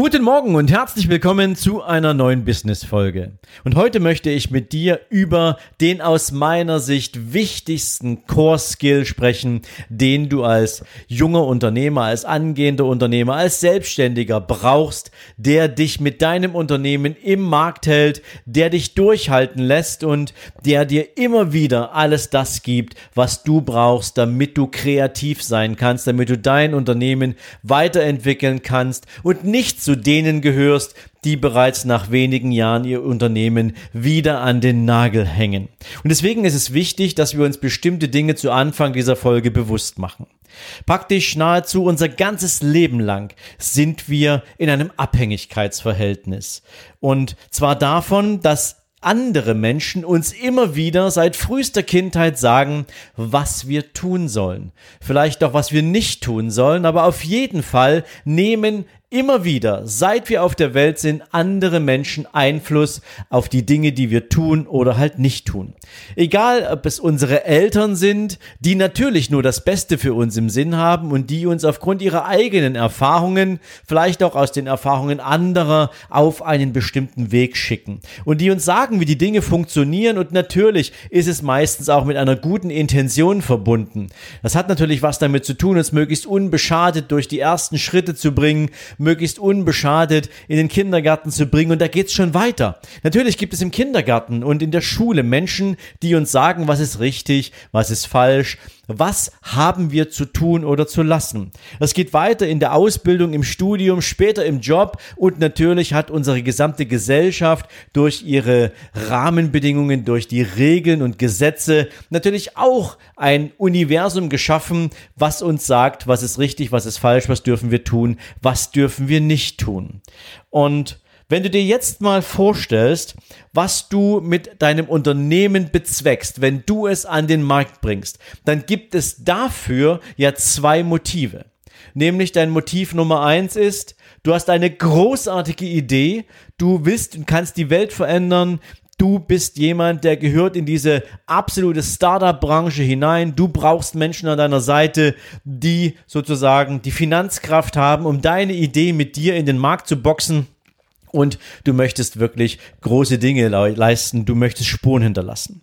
Guten Morgen und herzlich willkommen zu einer neuen Business-Folge. Und heute möchte ich mit dir über den aus meiner Sicht wichtigsten Core-Skill sprechen, den du als junger Unternehmer, als angehender Unternehmer, als Selbstständiger brauchst, der dich mit deinem Unternehmen im Markt hält, der dich durchhalten lässt und der dir immer wieder alles das gibt, was du brauchst, damit du kreativ sein kannst, damit du dein Unternehmen weiterentwickeln kannst und nicht zu denen gehörst, die bereits nach wenigen Jahren ihr Unternehmen wieder an den Nagel hängen. Und deswegen ist es wichtig, dass wir uns bestimmte Dinge zu Anfang dieser Folge bewusst machen. Praktisch nahezu unser ganzes Leben lang sind wir in einem Abhängigkeitsverhältnis. Und zwar davon, dass andere Menschen uns immer wieder seit frühester Kindheit sagen, was wir tun sollen. Vielleicht auch, was wir nicht tun sollen, aber auf jeden Fall nehmen Immer wieder, seit wir auf der Welt sind, andere Menschen Einfluss auf die Dinge, die wir tun oder halt nicht tun. Egal, ob es unsere Eltern sind, die natürlich nur das Beste für uns im Sinn haben und die uns aufgrund ihrer eigenen Erfahrungen, vielleicht auch aus den Erfahrungen anderer, auf einen bestimmten Weg schicken und die uns sagen, wie die Dinge funktionieren und natürlich ist es meistens auch mit einer guten Intention verbunden. Das hat natürlich was damit zu tun, uns möglichst unbeschadet durch die ersten Schritte zu bringen, möglichst unbeschadet in den Kindergarten zu bringen. Und da geht's schon weiter. Natürlich gibt es im Kindergarten und in der Schule Menschen, die uns sagen, was ist richtig, was ist falsch, was haben wir zu tun oder zu lassen. Es geht weiter in der Ausbildung, im Studium, später im Job und natürlich hat unsere gesamte Gesellschaft durch ihre Rahmenbedingungen, durch die Regeln und Gesetze natürlich auch ein Universum geschaffen, was uns sagt, was ist richtig, was ist falsch, was dürfen wir tun, was dürfen wir nicht tun. Und wenn du dir jetzt mal vorstellst, was du mit deinem Unternehmen bezweckst, wenn du es an den Markt bringst, dann gibt es dafür ja zwei Motive. Nämlich dein Motiv Nummer eins ist, du hast eine großartige Idee, du willst und kannst die Welt verändern, Du bist jemand, der gehört in diese absolute Startup-Branche hinein. Du brauchst Menschen an deiner Seite, die sozusagen die Finanzkraft haben, um deine Idee mit dir in den Markt zu boxen und du möchtest wirklich große Dinge leisten, du möchtest Spuren hinterlassen.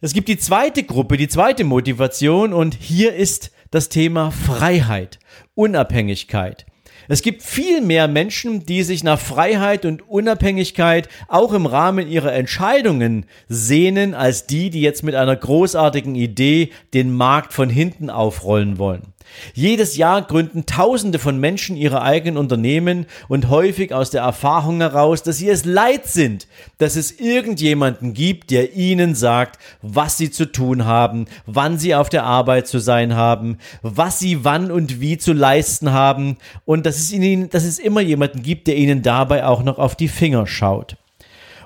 Es gibt die zweite Gruppe, die zweite Motivation und hier ist das Thema Freiheit, Unabhängigkeit. Es gibt viel mehr Menschen, die sich nach Freiheit und Unabhängigkeit auch im Rahmen ihrer Entscheidungen sehnen, als die, die jetzt mit einer großartigen Idee den Markt von hinten aufrollen wollen. Jedes Jahr gründen Tausende von Menschen ihre eigenen Unternehmen und häufig aus der Erfahrung heraus, dass sie es leid sind, dass es irgendjemanden gibt, der ihnen sagt, was sie zu tun haben, wann sie auf der Arbeit zu sein haben, was sie wann und wie zu leisten haben und dass es ihnen, dass es immer jemanden gibt, der ihnen dabei auch noch auf die Finger schaut.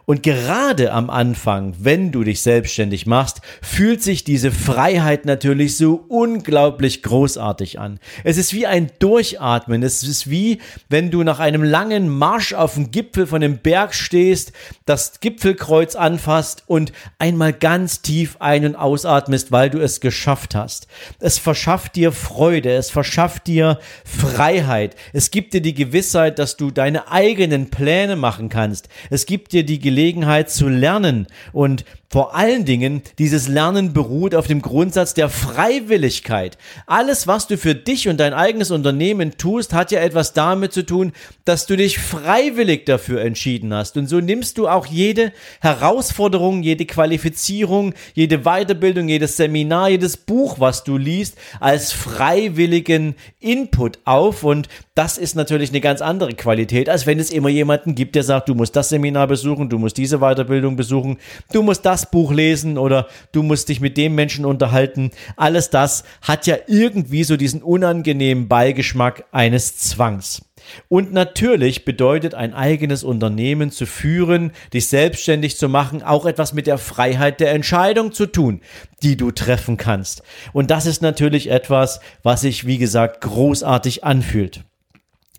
Und gerade am Anfang, wenn du dich selbstständig machst, fühlt sich diese Freiheit natürlich so unglaublich großartig an. Es ist wie ein Durchatmen. Es ist wie, wenn du nach einem langen Marsch auf dem Gipfel von dem Berg stehst, das Gipfelkreuz anfasst und einmal ganz tief ein- und ausatmest, weil du es geschafft hast. Es verschafft dir Freude. Es verschafft dir Freiheit. Es gibt dir die Gewissheit, dass du deine eigenen Pläne machen kannst. Es gibt dir die Gelegenheit zu lernen und vor allen Dingen, dieses Lernen beruht auf dem Grundsatz der Freiwilligkeit. Alles, was du für dich und dein eigenes Unternehmen tust, hat ja etwas damit zu tun, dass du dich freiwillig dafür entschieden hast. Und so nimmst du auch jede Herausforderung, jede Qualifizierung, jede Weiterbildung, jedes Seminar, jedes Buch, was du liest, als freiwilligen Input auf. Und das ist natürlich eine ganz andere Qualität, als wenn es immer jemanden gibt, der sagt, du musst das Seminar besuchen, du musst diese Weiterbildung besuchen, du musst das Buch lesen oder du musst dich mit dem Menschen unterhalten. Alles das hat ja irgendwie so diesen unangenehmen Beigeschmack eines Zwangs. Und natürlich bedeutet ein eigenes Unternehmen zu führen, dich selbstständig zu machen, auch etwas mit der Freiheit der Entscheidung zu tun, die du treffen kannst. Und das ist natürlich etwas, was sich, wie gesagt, großartig anfühlt.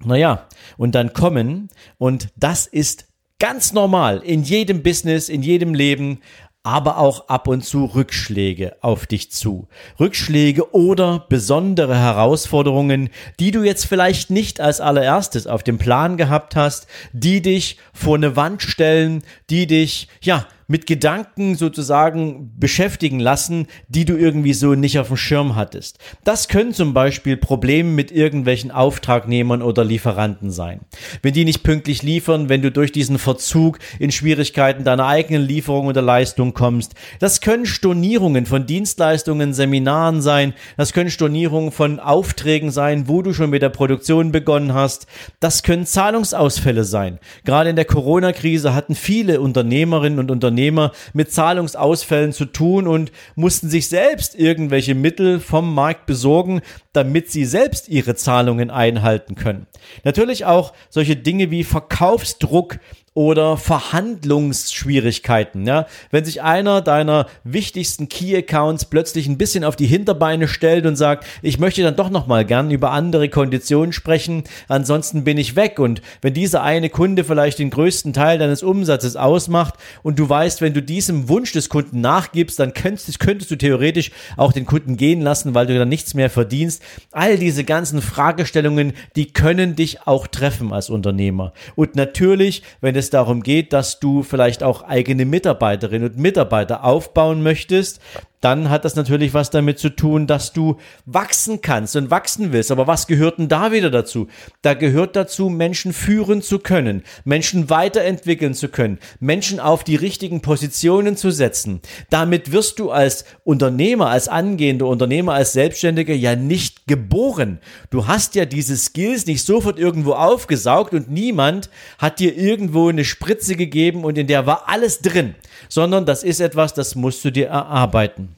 Naja, und dann kommen, und das ist ganz normal in jedem Business, in jedem Leben, aber auch ab und zu Rückschläge auf dich zu. Rückschläge oder besondere Herausforderungen, die du jetzt vielleicht nicht als allererstes auf dem Plan gehabt hast, die dich vor eine Wand stellen, die dich, ja, mit Gedanken sozusagen beschäftigen lassen, die du irgendwie so nicht auf dem Schirm hattest. Das können zum Beispiel Probleme mit irgendwelchen Auftragnehmern oder Lieferanten sein. Wenn die nicht pünktlich liefern, wenn du durch diesen Verzug in Schwierigkeiten deiner eigenen Lieferung oder Leistung kommst. Das können Stornierungen von Dienstleistungen, Seminaren sein. Das können Stornierungen von Aufträgen sein, wo du schon mit der Produktion begonnen hast. Das können Zahlungsausfälle sein. Gerade in der Corona-Krise hatten viele Unternehmerinnen und Unternehmer Unternehmer mit Zahlungsausfällen zu tun und mussten sich selbst irgendwelche Mittel vom Markt besorgen, damit sie selbst ihre Zahlungen einhalten können. Natürlich auch solche Dinge wie Verkaufsdruck oder Verhandlungsschwierigkeiten. Ja? Wenn sich einer deiner wichtigsten Key Accounts plötzlich ein bisschen auf die Hinterbeine stellt und sagt, ich möchte dann doch noch mal gern über andere Konditionen sprechen, ansonsten bin ich weg. Und wenn dieser eine Kunde vielleicht den größten Teil deines Umsatzes ausmacht und du weißt, wenn du diesem Wunsch des Kunden nachgibst, dann könntest, könntest du theoretisch auch den Kunden gehen lassen, weil du dann nichts mehr verdienst. All diese ganzen Fragestellungen, die können dich auch treffen als Unternehmer. Und natürlich, wenn es es darum geht, dass du vielleicht auch eigene Mitarbeiterinnen und Mitarbeiter aufbauen möchtest, dann hat das natürlich was damit zu tun, dass du wachsen kannst und wachsen willst. Aber was gehört denn da wieder dazu? Da gehört dazu, Menschen führen zu können, Menschen weiterentwickeln zu können, Menschen auf die richtigen Positionen zu setzen. Damit wirst du als Unternehmer, als angehender Unternehmer, als Selbstständiger ja nicht geboren. Du hast ja diese Skills nicht sofort irgendwo aufgesaugt und niemand hat dir irgendwo eine Spritze gegeben und in der war alles drin, sondern das ist etwas, das musst du dir erarbeiten.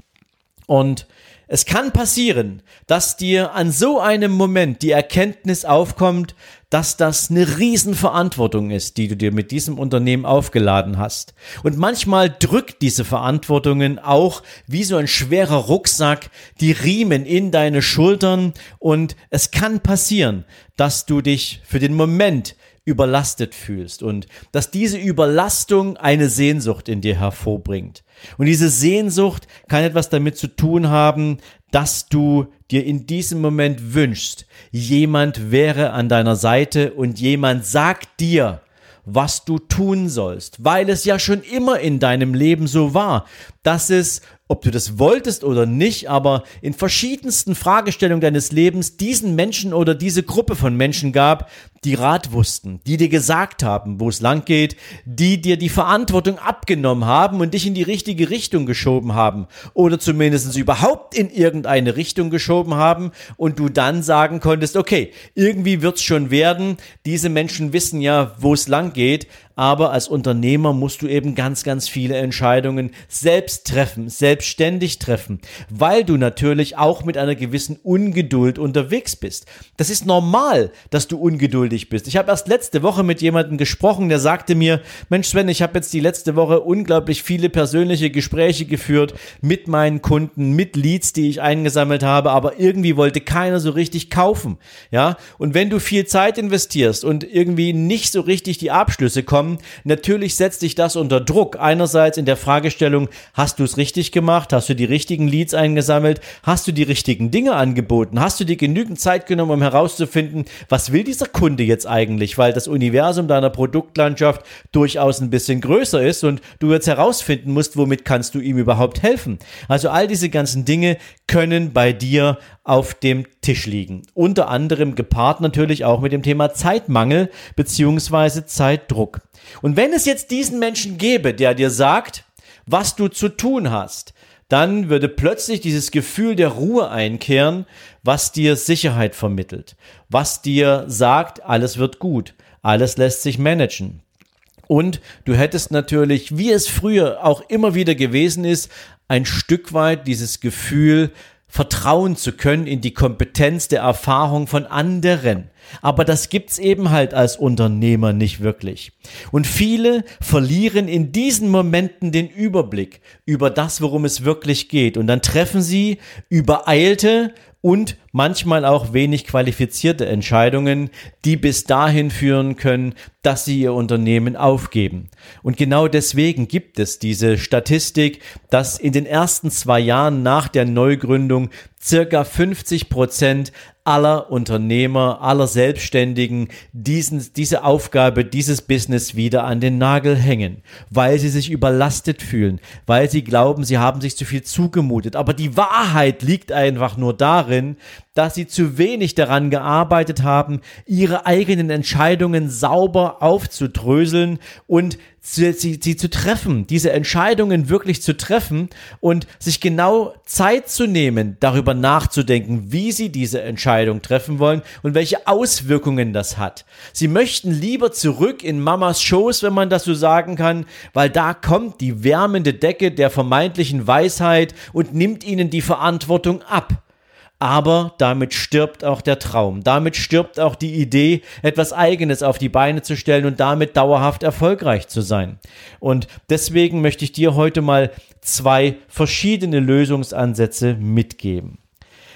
Und es kann passieren, dass dir an so einem Moment die Erkenntnis aufkommt, dass das eine Riesenverantwortung ist, die du dir mit diesem Unternehmen aufgeladen hast. Und manchmal drückt diese Verantwortungen auch wie so ein schwerer Rucksack die Riemen in deine Schultern und es kann passieren, dass du dich für den Moment überlastet fühlst und dass diese Überlastung eine Sehnsucht in dir hervorbringt. Und diese Sehnsucht kann etwas damit zu tun haben, dass du dir in diesem Moment wünschst, jemand wäre an deiner Seite und jemand sagt dir, was du tun sollst, weil es ja schon immer in deinem Leben so war, dass es ob du das wolltest oder nicht, aber in verschiedensten Fragestellungen deines Lebens diesen Menschen oder diese Gruppe von Menschen gab, die Rat wussten, die dir gesagt haben, wo es lang geht, die dir die Verantwortung abgenommen haben und dich in die richtige Richtung geschoben haben oder zumindest überhaupt in irgendeine Richtung geschoben haben und du dann sagen konntest, okay, irgendwie wird's schon werden, diese Menschen wissen ja, wo es lang geht, aber als Unternehmer musst du eben ganz, ganz viele Entscheidungen selbst treffen, selbstständig treffen, weil du natürlich auch mit einer gewissen Ungeduld unterwegs bist. Das ist normal, dass du ungeduldig bist. Ich habe erst letzte Woche mit jemandem gesprochen, der sagte mir, Mensch Sven, ich habe jetzt die letzte Woche unglaublich viele persönliche Gespräche geführt mit meinen Kunden, mit Leads, die ich eingesammelt habe, aber irgendwie wollte keiner so richtig kaufen. Ja, und wenn du viel Zeit investierst und irgendwie nicht so richtig die Abschlüsse kommen. Natürlich setzt dich das unter Druck. Einerseits in der Fragestellung, hast du es richtig gemacht? Hast du die richtigen Leads eingesammelt? Hast du die richtigen Dinge angeboten? Hast du dir genügend Zeit genommen, um herauszufinden, was will dieser Kunde jetzt eigentlich? Weil das Universum deiner Produktlandschaft durchaus ein bisschen größer ist und du jetzt herausfinden musst, womit kannst du ihm überhaupt helfen. Also all diese ganzen Dinge können bei dir auf dem Tisch liegen. Unter anderem gepaart natürlich auch mit dem Thema Zeitmangel beziehungsweise Zeitdruck. Und wenn es jetzt diesen Menschen gäbe, der dir sagt, was du zu tun hast, dann würde plötzlich dieses Gefühl der Ruhe einkehren, was dir Sicherheit vermittelt, was dir sagt, alles wird gut, alles lässt sich managen. Und du hättest natürlich, wie es früher auch immer wieder gewesen ist, ein Stück weit dieses Gefühl vertrauen zu können in die Kompetenz der Erfahrung von anderen. Aber das gibt's eben halt als Unternehmer nicht wirklich. Und viele verlieren in diesen Momenten den Überblick über das, worum es wirklich geht. Und dann treffen sie übereilte und manchmal auch wenig qualifizierte Entscheidungen, die bis dahin führen können, dass sie ihr Unternehmen aufgeben. Und genau deswegen gibt es diese Statistik, dass in den ersten zwei Jahren nach der Neugründung circa 50 Prozent aller Unternehmer, aller Selbstständigen diesen, diese Aufgabe, dieses Business wieder an den Nagel hängen, weil sie sich überlastet fühlen, weil sie glauben, sie haben sich zu viel zugemutet. Aber die Wahrheit liegt einfach nur darin, dass sie zu wenig daran gearbeitet haben, ihre eigenen Entscheidungen sauber aufzudröseln und sie, sie, sie zu treffen, diese Entscheidungen wirklich zu treffen und sich genau Zeit zu nehmen, darüber nachzudenken, wie sie diese Entscheidung treffen wollen und welche Auswirkungen das hat. Sie möchten lieber zurück in Mamas Schoß, wenn man das so sagen kann, weil da kommt die wärmende Decke der vermeintlichen Weisheit und nimmt ihnen die Verantwortung ab. Aber damit stirbt auch der Traum. Damit stirbt auch die Idee, etwas Eigenes auf die Beine zu stellen und damit dauerhaft erfolgreich zu sein. Und deswegen möchte ich dir heute mal zwei verschiedene Lösungsansätze mitgeben.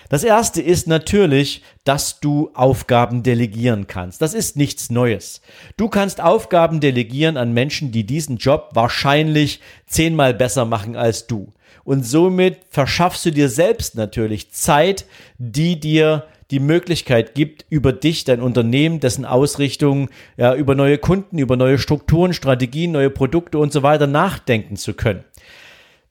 Das erste ist natürlich, dass du Aufgaben delegieren kannst. Das ist nichts Neues. Du kannst Aufgaben delegieren an Menschen, die diesen Job wahrscheinlich zehnmal besser machen als du und somit verschaffst du dir selbst natürlich Zeit, die dir die Möglichkeit gibt, über dich, dein Unternehmen, dessen Ausrichtung, ja, über neue Kunden, über neue Strukturen, Strategien, neue Produkte und so weiter nachdenken zu können.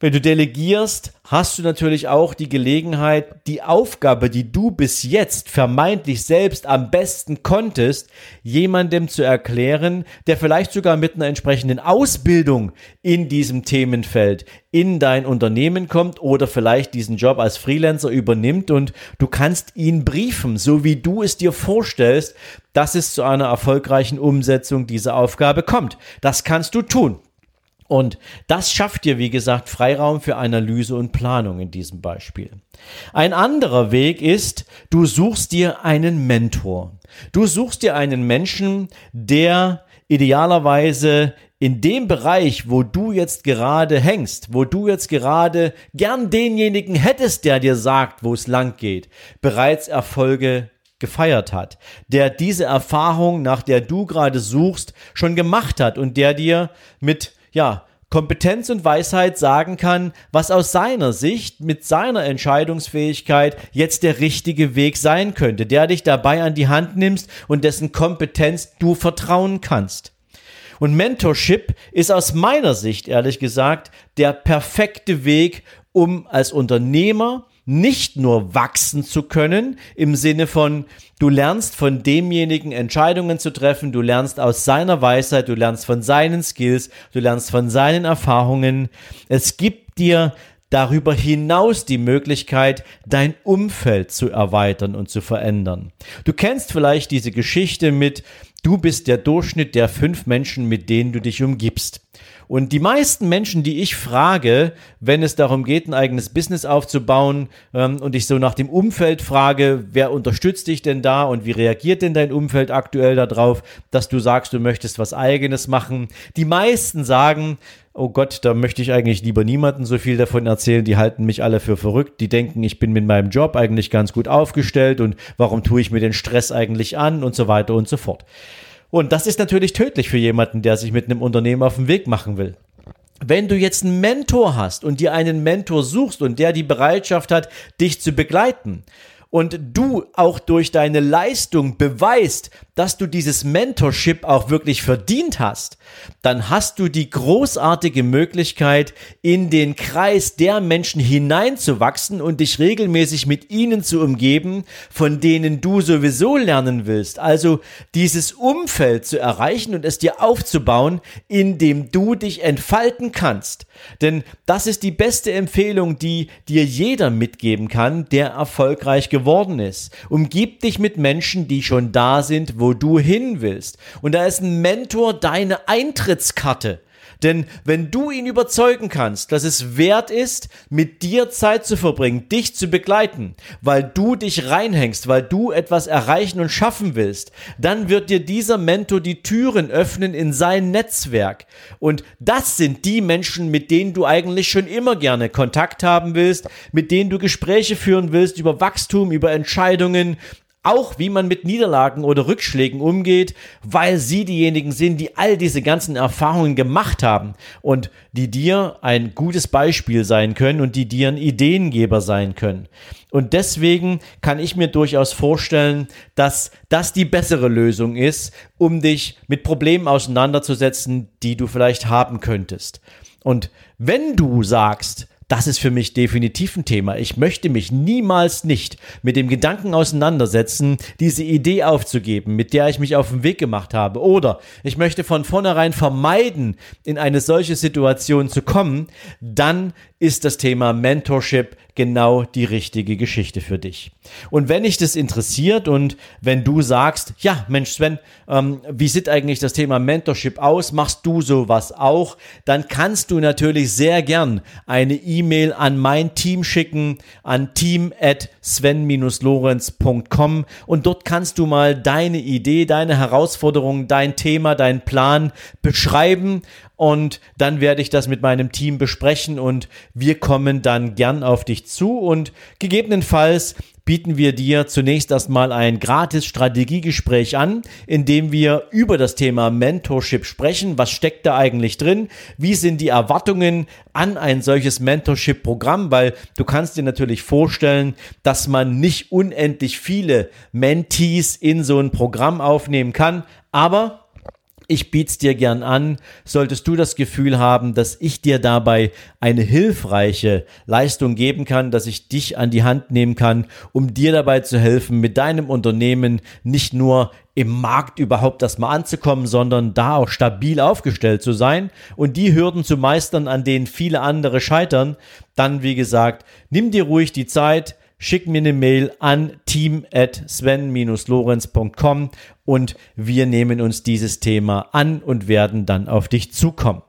Wenn du delegierst, hast du natürlich auch die Gelegenheit, die Aufgabe, die du bis jetzt vermeintlich selbst am besten konntest, jemandem zu erklären, der vielleicht sogar mit einer entsprechenden Ausbildung in diesem Themenfeld in dein Unternehmen kommt oder vielleicht diesen Job als Freelancer übernimmt und du kannst ihn briefen, so wie du es dir vorstellst, dass es zu einer erfolgreichen Umsetzung dieser Aufgabe kommt. Das kannst du tun. Und das schafft dir, wie gesagt, Freiraum für Analyse und Planung in diesem Beispiel. Ein anderer Weg ist, du suchst dir einen Mentor. Du suchst dir einen Menschen, der idealerweise in dem Bereich, wo du jetzt gerade hängst, wo du jetzt gerade gern denjenigen hättest, der dir sagt, wo es lang geht, bereits Erfolge gefeiert hat, der diese Erfahrung, nach der du gerade suchst, schon gemacht hat und der dir mit ja, Kompetenz und Weisheit sagen kann, was aus seiner Sicht mit seiner Entscheidungsfähigkeit jetzt der richtige Weg sein könnte, der dich dabei an die Hand nimmst und dessen Kompetenz du vertrauen kannst. Und Mentorship ist aus meiner Sicht, ehrlich gesagt, der perfekte Weg, um als Unternehmer nicht nur wachsen zu können, im Sinne von, du lernst von demjenigen Entscheidungen zu treffen, du lernst aus seiner Weisheit, du lernst von seinen Skills, du lernst von seinen Erfahrungen. Es gibt dir darüber hinaus die Möglichkeit, dein Umfeld zu erweitern und zu verändern. Du kennst vielleicht diese Geschichte mit, du bist der Durchschnitt der fünf Menschen, mit denen du dich umgibst. Und die meisten Menschen, die ich frage, wenn es darum geht, ein eigenes Business aufzubauen ähm, und ich so nach dem Umfeld frage, wer unterstützt dich denn da und wie reagiert denn dein Umfeld aktuell darauf, dass du sagst, du möchtest was eigenes machen, die meisten sagen, oh Gott, da möchte ich eigentlich lieber niemanden so viel davon erzählen, die halten mich alle für verrückt, die denken, ich bin mit meinem Job eigentlich ganz gut aufgestellt und warum tue ich mir den Stress eigentlich an und so weiter und so fort. Und das ist natürlich tödlich für jemanden, der sich mit einem Unternehmen auf den Weg machen will. Wenn du jetzt einen Mentor hast und dir einen Mentor suchst und der die Bereitschaft hat, dich zu begleiten, und du auch durch deine Leistung beweist, dass du dieses Mentorship auch wirklich verdient hast, dann hast du die großartige Möglichkeit, in den Kreis der Menschen hineinzuwachsen und dich regelmäßig mit ihnen zu umgeben, von denen du sowieso lernen willst. Also dieses Umfeld zu erreichen und es dir aufzubauen, in dem du dich entfalten kannst. Denn das ist die beste Empfehlung, die dir jeder mitgeben kann, der erfolgreich geworden ist. Umgib dich mit Menschen, die schon da sind, wo du hin willst. Und da ist ein Mentor deine Eintrittskarte. Denn wenn du ihn überzeugen kannst, dass es wert ist, mit dir Zeit zu verbringen, dich zu begleiten, weil du dich reinhängst, weil du etwas erreichen und schaffen willst, dann wird dir dieser Mentor die Türen öffnen in sein Netzwerk. Und das sind die Menschen, mit denen du eigentlich schon immer gerne Kontakt haben willst, mit denen du Gespräche führen willst über Wachstum, über Entscheidungen, auch wie man mit Niederlagen oder Rückschlägen umgeht, weil sie diejenigen sind, die all diese ganzen Erfahrungen gemacht haben und die dir ein gutes Beispiel sein können und die dir ein Ideengeber sein können. Und deswegen kann ich mir durchaus vorstellen, dass das die bessere Lösung ist, um dich mit Problemen auseinanderzusetzen, die du vielleicht haben könntest. Und wenn du sagst, das ist für mich definitiv ein Thema. Ich möchte mich niemals nicht mit dem Gedanken auseinandersetzen, diese Idee aufzugeben, mit der ich mich auf den Weg gemacht habe. Oder ich möchte von vornherein vermeiden, in eine solche Situation zu kommen. Dann ist das Thema Mentorship genau die richtige Geschichte für dich. Und wenn dich das interessiert und wenn du sagst, ja, Mensch, Sven, ähm, wie sieht eigentlich das Thema Mentorship aus? Machst du sowas auch? Dann kannst du natürlich sehr gern eine E-Mail an mein Team schicken, an team at sven-lorenz.com und dort kannst du mal deine Idee, deine Herausforderung, dein Thema, dein Plan beschreiben und dann werde ich das mit meinem Team besprechen und wir kommen dann gern auf dich zu und gegebenenfalls bieten wir dir zunächst erstmal ein gratis Strategiegespräch an, in dem wir über das Thema Mentorship sprechen. Was steckt da eigentlich drin? Wie sind die Erwartungen an ein solches Mentorship-Programm? Weil du kannst dir natürlich vorstellen, dass man nicht unendlich viele Mentees in so ein Programm aufnehmen kann. Aber ich biete es dir gern an. Solltest du das Gefühl haben, dass ich dir dabei eine hilfreiche Leistung geben kann, dass ich dich an die Hand nehmen kann, um dir dabei zu helfen, mit deinem Unternehmen nicht nur im Markt überhaupt erstmal anzukommen, sondern da auch stabil aufgestellt zu sein und die Hürden zu meistern, an denen viele andere scheitern, dann wie gesagt, nimm dir ruhig die Zeit, schick mir eine Mail an team at sven-lorenz.com und wir nehmen uns dieses Thema an und werden dann auf dich zukommen.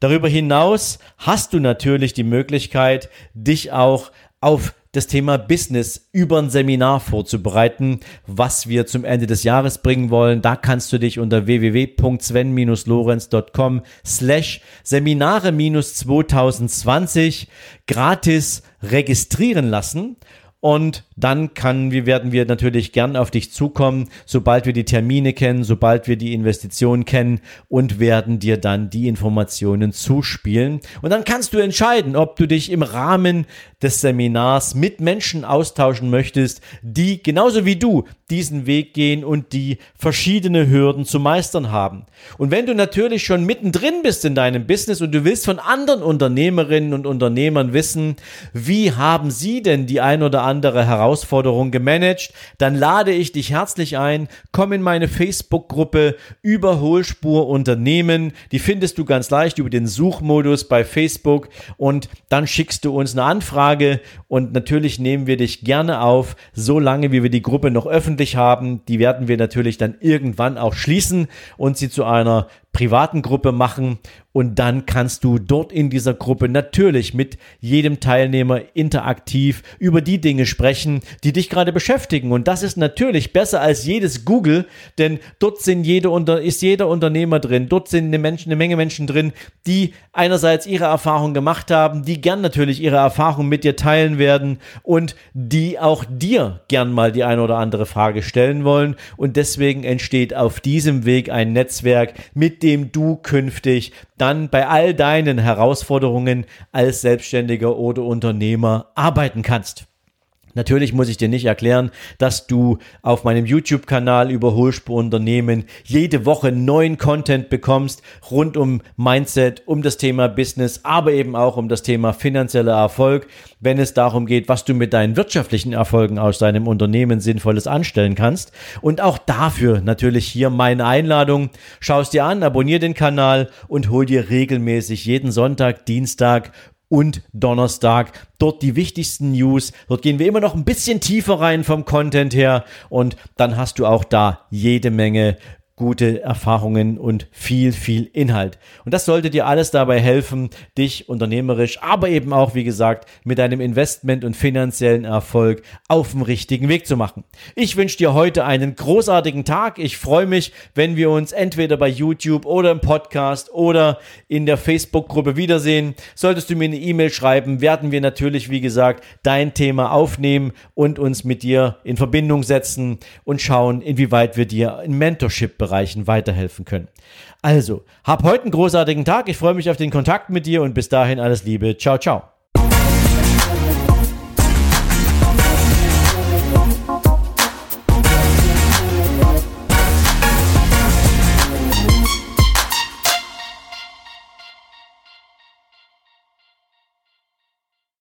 Darüber hinaus hast du natürlich die Möglichkeit, dich auch auf das Thema Business über ein Seminar vorzubereiten, was wir zum Ende des Jahres bringen wollen. Da kannst du dich unter www.sven-lorenz.com slash Seminare-2020 gratis registrieren lassen. Und dann kann, wir werden wir natürlich gern auf dich zukommen, sobald wir die Termine kennen, sobald wir die Investitionen kennen und werden dir dann die Informationen zuspielen. Und dann kannst du entscheiden, ob du dich im Rahmen des Seminars mit Menschen austauschen möchtest, die genauso wie du diesen Weg gehen und die verschiedene Hürden zu meistern haben. Und wenn du natürlich schon mittendrin bist in deinem Business und du willst von anderen Unternehmerinnen und Unternehmern wissen, wie haben sie denn die ein oder andere Herausforderung gemanagt, dann lade ich dich herzlich ein, komm in meine Facebook-Gruppe Überholspur Unternehmen. Die findest du ganz leicht über den Suchmodus bei Facebook und dann schickst du uns eine Anfrage und natürlich nehmen wir dich gerne auf, solange wie wir die Gruppe noch öffentlich haben. Die werden wir natürlich dann irgendwann auch schließen und sie zu einer privaten Gruppe machen und dann kannst du dort in dieser Gruppe natürlich mit jedem Teilnehmer interaktiv über die Dinge sprechen, die dich gerade beschäftigen. Und das ist natürlich besser als jedes Google, denn dort sind jede unter, ist jeder Unternehmer drin. Dort sind eine, Menschen, eine Menge Menschen drin, die einerseits ihre Erfahrungen gemacht haben, die gern natürlich ihre Erfahrungen mit dir teilen werden und die auch dir gern mal die eine oder andere Frage stellen wollen. Und deswegen entsteht auf diesem Weg ein Netzwerk, mit dem du künftig dann bei all deinen Herausforderungen als Selbstständiger oder Unternehmer arbeiten kannst. Natürlich muss ich dir nicht erklären, dass du auf meinem YouTube-Kanal über Hohlspurunternehmen jede Woche neuen Content bekommst rund um Mindset, um das Thema Business, aber eben auch um das Thema finanzieller Erfolg, wenn es darum geht, was du mit deinen wirtschaftlichen Erfolgen aus deinem Unternehmen sinnvolles anstellen kannst. Und auch dafür natürlich hier meine Einladung. Schau es dir an, abonniere den Kanal und hol dir regelmäßig jeden Sonntag, Dienstag und Donnerstag. Dort die wichtigsten News. Dort gehen wir immer noch ein bisschen tiefer rein vom Content her und dann hast du auch da jede Menge gute Erfahrungen und viel, viel Inhalt. Und das sollte dir alles dabei helfen, dich unternehmerisch, aber eben auch, wie gesagt, mit deinem Investment und finanziellen Erfolg auf dem richtigen Weg zu machen. Ich wünsche dir heute einen großartigen Tag. Ich freue mich, wenn wir uns entweder bei YouTube oder im Podcast oder in der Facebook-Gruppe wiedersehen. Solltest du mir eine E-Mail schreiben, werden wir natürlich, wie gesagt, dein Thema aufnehmen und uns mit dir in Verbindung setzen und schauen, inwieweit wir dir in Mentorship-Bereichen weiterhelfen können. Also, hab heute einen großartigen Tag. Ich freue mich auf den Kontakt mit dir und bis dahin alles Liebe. Ciao, ciao.